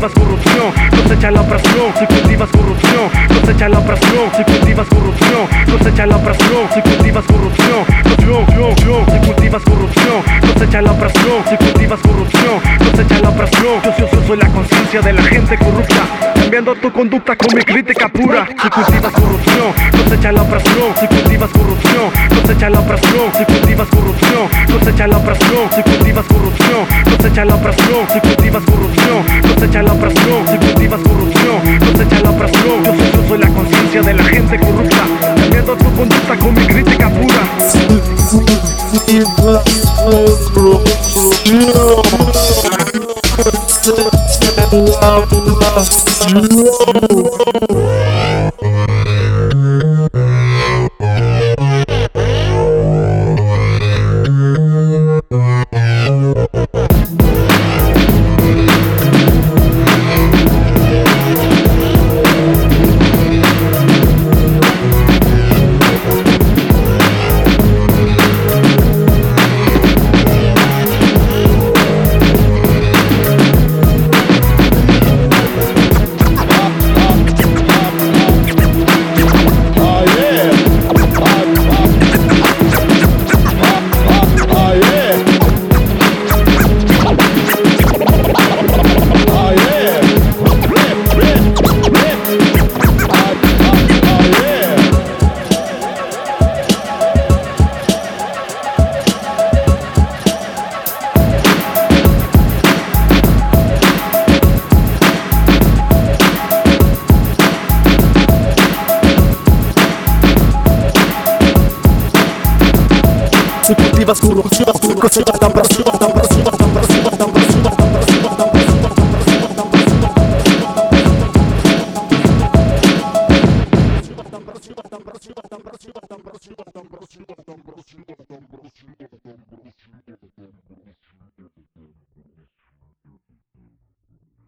cultivas corrupción, cosecha la opresión, si cultivas corrupción, cosecha la opresión, si cultivas corrupción, cosecha la opresión, si cultivas corrupción, si cultivas corrupción, cosecha la opresión, si cultivas corrupción, cosecha la opresión, yo, yo, yo soy la conciencia de la gente corrupta, cambiando tu conducta con mi crítica pura, si cultivas corrupción, cosecha la opresión, si cultivas corrupción, cosecha la opresión, si cultivas corrupción, cosecha la opresión, si cultivas corrupción, cosecha la opresión, si cultivas corrupción, cosecha la opresión, si cultivas corrupción, cosecha la opresión, yo soy, yo soy la conciencia de la gente corrupta, love, love, love. Ты вас куру, ты вас куру, косячок там просил, там просил, там просил, там просил, там просил, там просил.